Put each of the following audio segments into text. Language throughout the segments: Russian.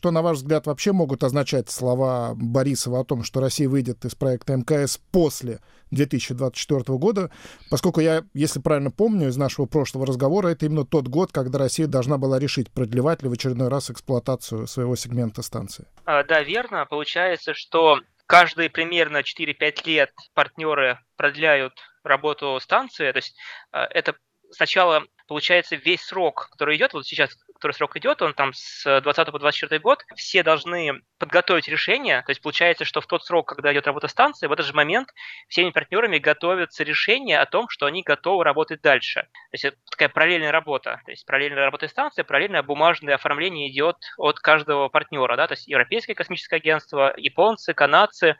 что, на ваш взгляд, вообще могут означать слова Борисова о том, что Россия выйдет из проекта МКС после 2024 года, поскольку я, если правильно помню из нашего прошлого разговора, это именно тот год, когда Россия должна была решить, продлевать ли в очередной раз эксплуатацию своего сегмента станции. А, да, верно. Получается, что каждые примерно 4-5 лет партнеры продляют работу станции. То есть а, это сначала получается весь срок, который идет, вот сейчас, который срок идет, он там с 20 по 24 год, все должны подготовить решение, то есть получается, что в тот срок, когда идет работа станции, в этот же момент всеми партнерами готовятся решения о том, что они готовы работать дальше. То есть это такая параллельная работа, то есть параллельная работа станции, параллельное бумажное оформление идет от каждого партнера, да, то есть Европейское космическое агентство, японцы, канадцы,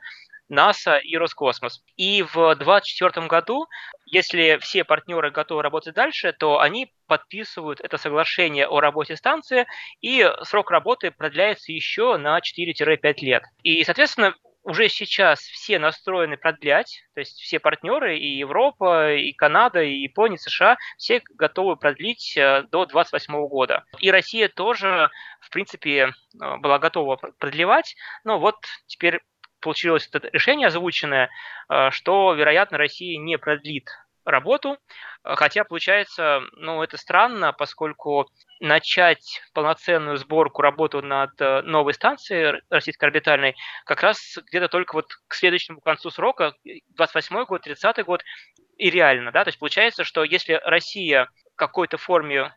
НАСА и Роскосмос. И в 2024 году, если все партнеры готовы работать дальше, то они подписывают это соглашение о работе станции, и срок работы продляется еще на 4-5 лет. И, соответственно, уже сейчас все настроены продлять, то есть все партнеры, и Европа, и Канада, и Япония, и США, все готовы продлить э, до 2028 года. И Россия тоже, в принципе, э, была готова продлевать, но вот теперь получилось это решение озвученное, э, что, вероятно, Россия не продлит работу, хотя получается, ну, это странно, поскольку начать полноценную сборку работу над э, новой станцией российской орбитальной как раз где-то только вот к следующему концу срока, 28 год, 30 год, и реально, да, то есть получается, что если Россия в какой-то форме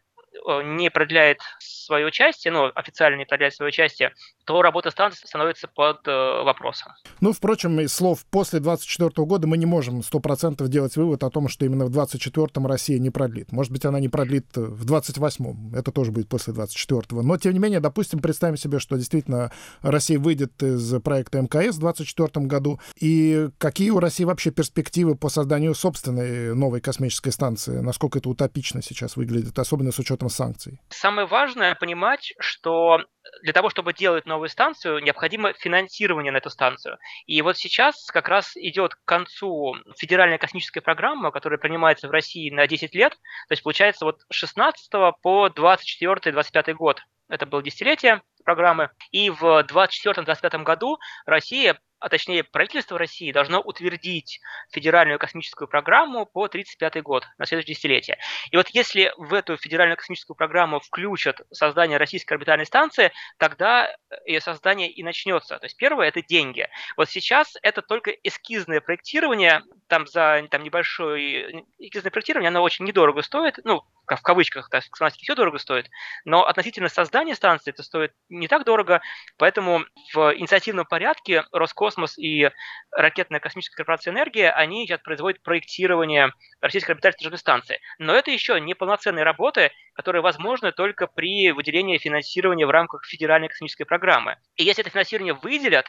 не продляет свое участие, ну, официально не продляет свое участие, то работа станции становится под э, вопросом. Ну, впрочем, из слов после 2024 года мы не можем 100% делать вывод о том, что именно в 2024 Россия не продлит. Может быть, она не продлит в 2028, это тоже будет после 2024. Но, тем не менее, допустим, представим себе, что действительно Россия выйдет из проекта МКС в 2024 году. И какие у России вообще перспективы по созданию собственной новой космической станции? Насколько это утопично сейчас выглядит, особенно с учетом санкций? Самое важное понимать, что для того, чтобы делать новую станцию, необходимо финансирование на эту станцию. И вот сейчас как раз идет к концу федеральная космическая программа, которая принимается в России на 10 лет. То есть получается вот с 16 по 24-25 год. Это было десятилетие программы. И в 2024-2025 году Россия а точнее правительство России должно утвердить федеральную космическую программу по 1935 год, на следующее десятилетие. И вот если в эту федеральную космическую программу включат создание российской орбитальной станции, тогда ее создание и начнется. То есть первое – это деньги. Вот сейчас это только эскизное проектирование, там за там, небольшое эскизное проектирование, оно очень недорого стоит, ну, в кавычках, так сказать, все дорого стоит, но относительно создания станции это стоит не так дорого, поэтому в инициативном порядке Роскосмос и ракетная космическая корпорация «Энергия», они сейчас производят проектирование российской орбитальной станции. Но это еще не полноценные работы, которые возможны только при выделении финансирования в рамках федеральной космической программы. И если это финансирование выделят,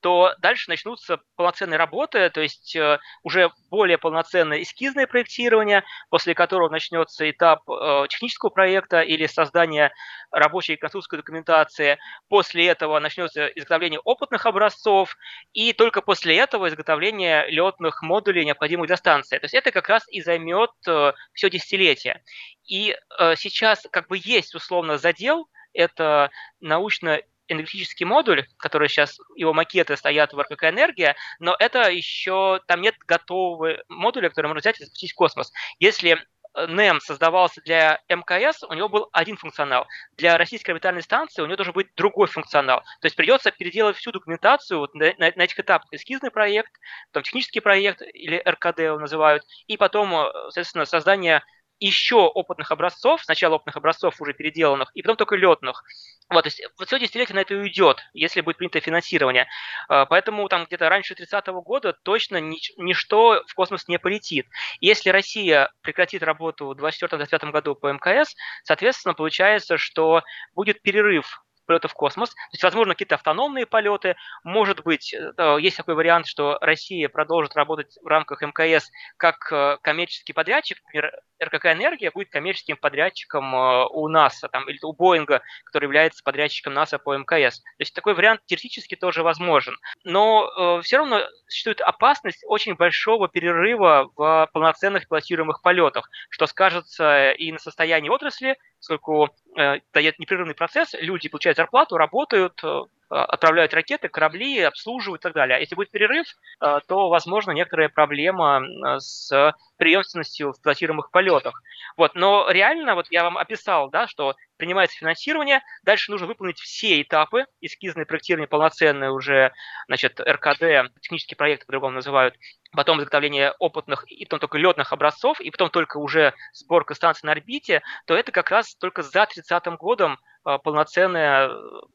то дальше начнутся полноценные работы, то есть э, уже более полноценное эскизное проектирование, после которого начнется этап э, технического проекта или создания рабочей конструкторской документации. После этого начнется изготовление опытных образцов, и только после этого изготовление летных модулей, необходимых для станции. То есть это как раз и займет э, все десятилетие. И э, сейчас как бы есть условно задел, это научно энергетический модуль, который сейчас, его макеты стоят в РКК «Энергия», но это еще, там нет готового модуля, который можно взять и запустить в космос. Если NEM создавался для МКС, у него был один функционал. Для российской орбитальной станции у него должен быть другой функционал. То есть придется переделать всю документацию вот на, на, этих этапах. Эскизный проект, потом технический проект, или РКД его называют, и потом, э, соответственно, создание еще опытных образцов, сначала опытных образцов уже переделанных, и потом только летных. Вот, то есть вот все десятилетие на это уйдет, если будет принято финансирование. А, поэтому там где-то раньше 30-го года точно нич- ничто в космос не полетит. Если Россия прекратит работу в 2024-2025 году по МКС, соответственно, получается, что будет перерыв полета в космос. То есть, возможно, какие-то автономные полеты. Может быть, э, есть такой вариант, что Россия продолжит работать в рамках МКС как э, коммерческий подрядчик. Например, РКК «Энергия» будет коммерческим подрядчиком э, у НАСА там, или у Боинга, который является подрядчиком НАСА по МКС. То есть такой вариант теоретически тоже возможен. Но все равно существует опасность очень большого перерыва в полноценных пилотируемых полетах, что скажется и на состоянии отрасли, поскольку э, дает непрерывный процесс, люди получают зарплату, работают, э, отправляют ракеты, корабли, обслуживают и так далее. А если будет перерыв, э, то, возможно, некоторая проблема э, с преемственностью в пилотируемых полетах. Вот. Но реально, вот я вам описал, да, что принимается финансирование, дальше нужно выполнить все этапы, эскизное проектирование полноценное уже, значит, РКД, технический проект, по-другому называют, потом изготовление опытных и потом только летных образцов, и потом только уже сборка станции на орбите, то это как раз только за 30 годом полноценное э,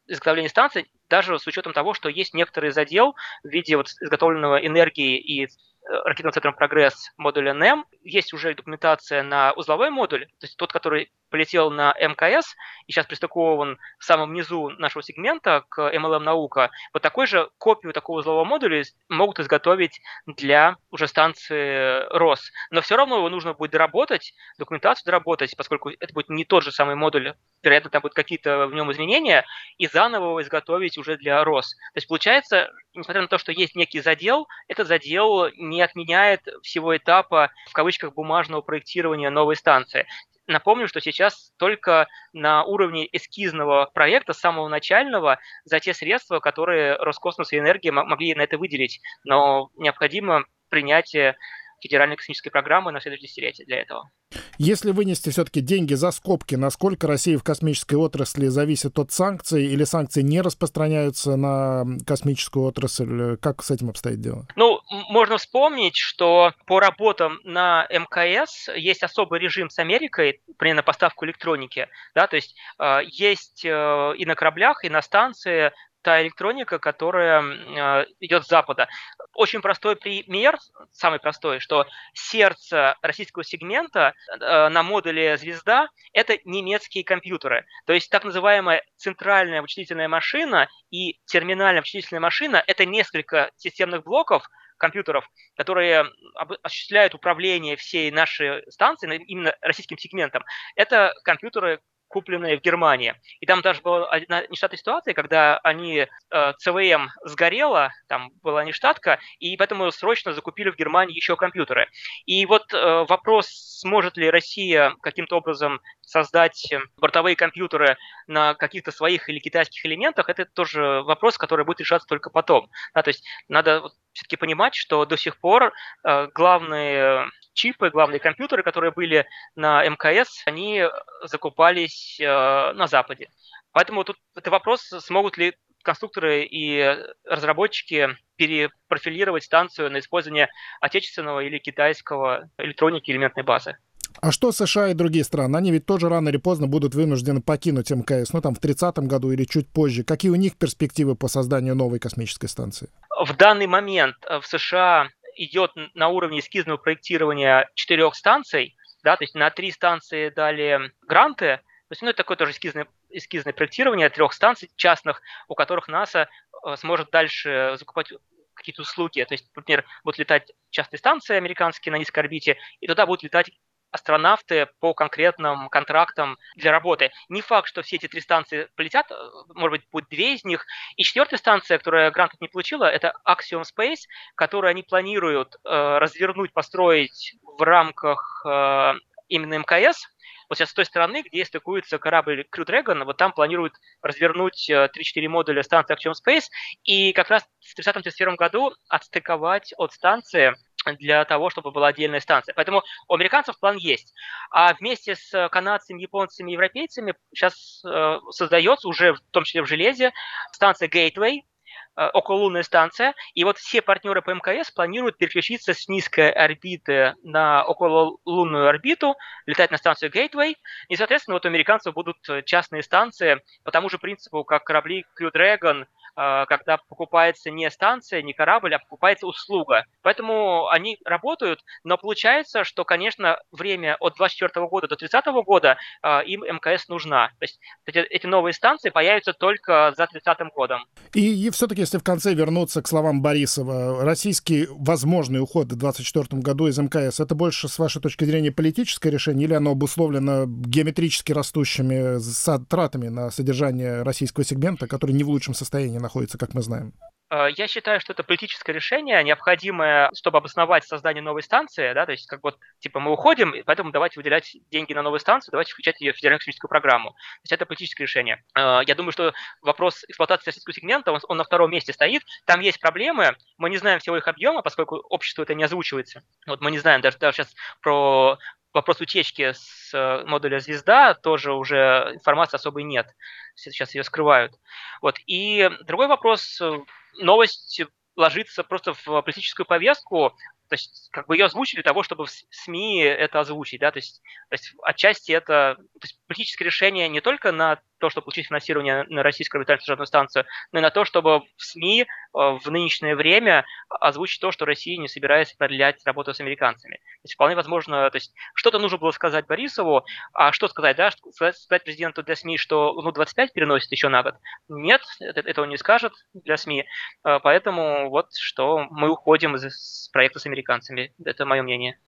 изготовление станции, даже с учетом того, что есть некоторый задел в виде вот изготовленного энергии и ракетным центром «Прогресс» модуля НЭМ. Есть уже документация на узловой модуль, то есть тот, который полетел на МКС и сейчас пристыкован в самом низу нашего сегмента к MLM наука, вот такой же копию такого узлового модуля могут изготовить для уже станции РОС. Но все равно его нужно будет доработать, документацию доработать, поскольку это будет не тот же самый модуль, вероятно, там будут какие-то в нем изменения, и заново его изготовить уже для РОС. То есть получается, несмотря на то, что есть некий задел, этот задел не отменяет всего этапа, в кавычках, бумажного проектирования новой станции. Напомню, что сейчас только на уровне эскизного проекта, самого начального, за те средства, которые Роскосмос и Энергия могли на это выделить. Но необходимо принятие федеральной космической программы на следующее десятилетие для этого. Если вынести все-таки деньги за скобки, насколько Россия в космической отрасли зависит от санкций, или санкции не распространяются на космическую отрасль? Как с этим обстоит дело? Ну, можно вспомнить, что по работам на МКС есть особый режим с Америкой, например, на поставку электроники. Да, то есть э, есть э, и на кораблях, и на станции та электроника, которая э, идет с Запада. Очень простой пример, самый простой, что сердце российского сегмента э, на модуле «Звезда» — это немецкие компьютеры. То есть так называемая центральная вычислительная машина и терминальная вычислительная машина — это несколько системных блоков, компьютеров, которые осуществляют управление всей нашей станции, именно российским сегментом, это компьютеры, купленные в Германии. И там даже была одна нештатная ситуация, когда они, э, ЦВМ сгорела, там была нештатка, и поэтому срочно закупили в Германии еще компьютеры. И вот э, вопрос, сможет ли Россия каким-то образом создать бортовые компьютеры на каких-то своих или китайских элементах, это тоже вопрос, который будет решаться только потом. Да, то есть надо все-таки понимать, что до сих пор э, главные чипы, главные компьютеры, которые были на МКС, они закупались э, на Западе. Поэтому тут это вопрос, смогут ли конструкторы и разработчики перепрофилировать станцию на использование отечественного или китайского электроники элементной базы. А что США и другие страны? Они ведь тоже рано или поздно будут вынуждены покинуть МКС, ну там в 30-м году или чуть позже. Какие у них перспективы по созданию новой космической станции? В данный момент в США идет на уровне эскизного проектирования четырех станций, да, то есть на три станции дали гранты, то есть, ну, это такое тоже эскизное, эскизное проектирование трех станций частных, у которых НАСА э, сможет дальше закупать какие-то услуги. То есть, например, будут летать частные станции американские на низкой орбите, и туда будут летать астронавты по конкретным контрактам для работы. Не факт, что все эти три станции полетят, э, может быть, будет две из них. И четвертая станция, которая грантов не получила, это Axiom Space, которую они планируют э, развернуть, построить в рамках э, именно МКС. Вот сейчас с той стороны, где стыкуется корабль Crew Dragon, вот там планируют развернуть 3-4 э, модуля станции Axiom Space и как раз в 30-31 году отстыковать от станции для того, чтобы была отдельная станция. Поэтому у американцев план есть. А вместе с канадцами, японцами, европейцами сейчас э, создается уже, в том числе в железе, станция Gateway, э, окололунная станция. И вот все партнеры по МКС планируют переключиться с низкой орбиты на окололунную орбиту, летать на станцию Gateway. И, соответственно, вот у американцев будут частные станции по тому же принципу, как корабли Crew Dragon – когда покупается не станция, не корабль, а покупается услуга. Поэтому они работают, но получается, что, конечно, время от 24 года до 30 года а, им МКС нужна. То есть эти, новые станции появятся только за 30 годом. И, и все-таки, если в конце вернуться к словам Борисова, российский возможный уход в 2024 году из МКС, это больше, с вашей точки зрения, политическое решение или оно обусловлено геометрически растущими затратами на содержание российского сегмента, который не в лучшем состоянии находится, как мы знаем? Э, я считаю, что это политическое решение, необходимое, чтобы обосновать создание новой станции, да, то есть как вот, типа, мы уходим, поэтому давайте выделять деньги на новую станцию, давайте включать ее в федеральную космическую программу. То есть это политическое решение. Э, я думаю, что вопрос эксплуатации российского сегмента, он, он на втором месте стоит, там есть проблемы, мы не знаем всего их объема, поскольку общество это не озвучивается. Вот мы не знаем даже, даже сейчас про вопрос утечки с э, модуля «Звезда» тоже уже информации особой нет. Сейчас ее скрывают. Вот. И другой вопрос. Новость ложится просто в политическую повестку, то есть, как бы ее озвучили для того, чтобы в СМИ это озвучить, да, то есть, то есть отчасти это то есть, политическое решение не только на то, чтобы получить финансирование на российскую орбитальную служебную станцию, но и на то, чтобы в СМИ э, в нынешнее время озвучить то, что Россия не собирается продлять работу с американцами. То есть вполне возможно, то есть что-то нужно было сказать Борисову, а что сказать, да, сказать президенту для СМИ, что ну, 25 переносит еще на год? Нет, этого не скажет для СМИ, э, поэтому вот что мы уходим из проекта с американцами. Это мое мнение.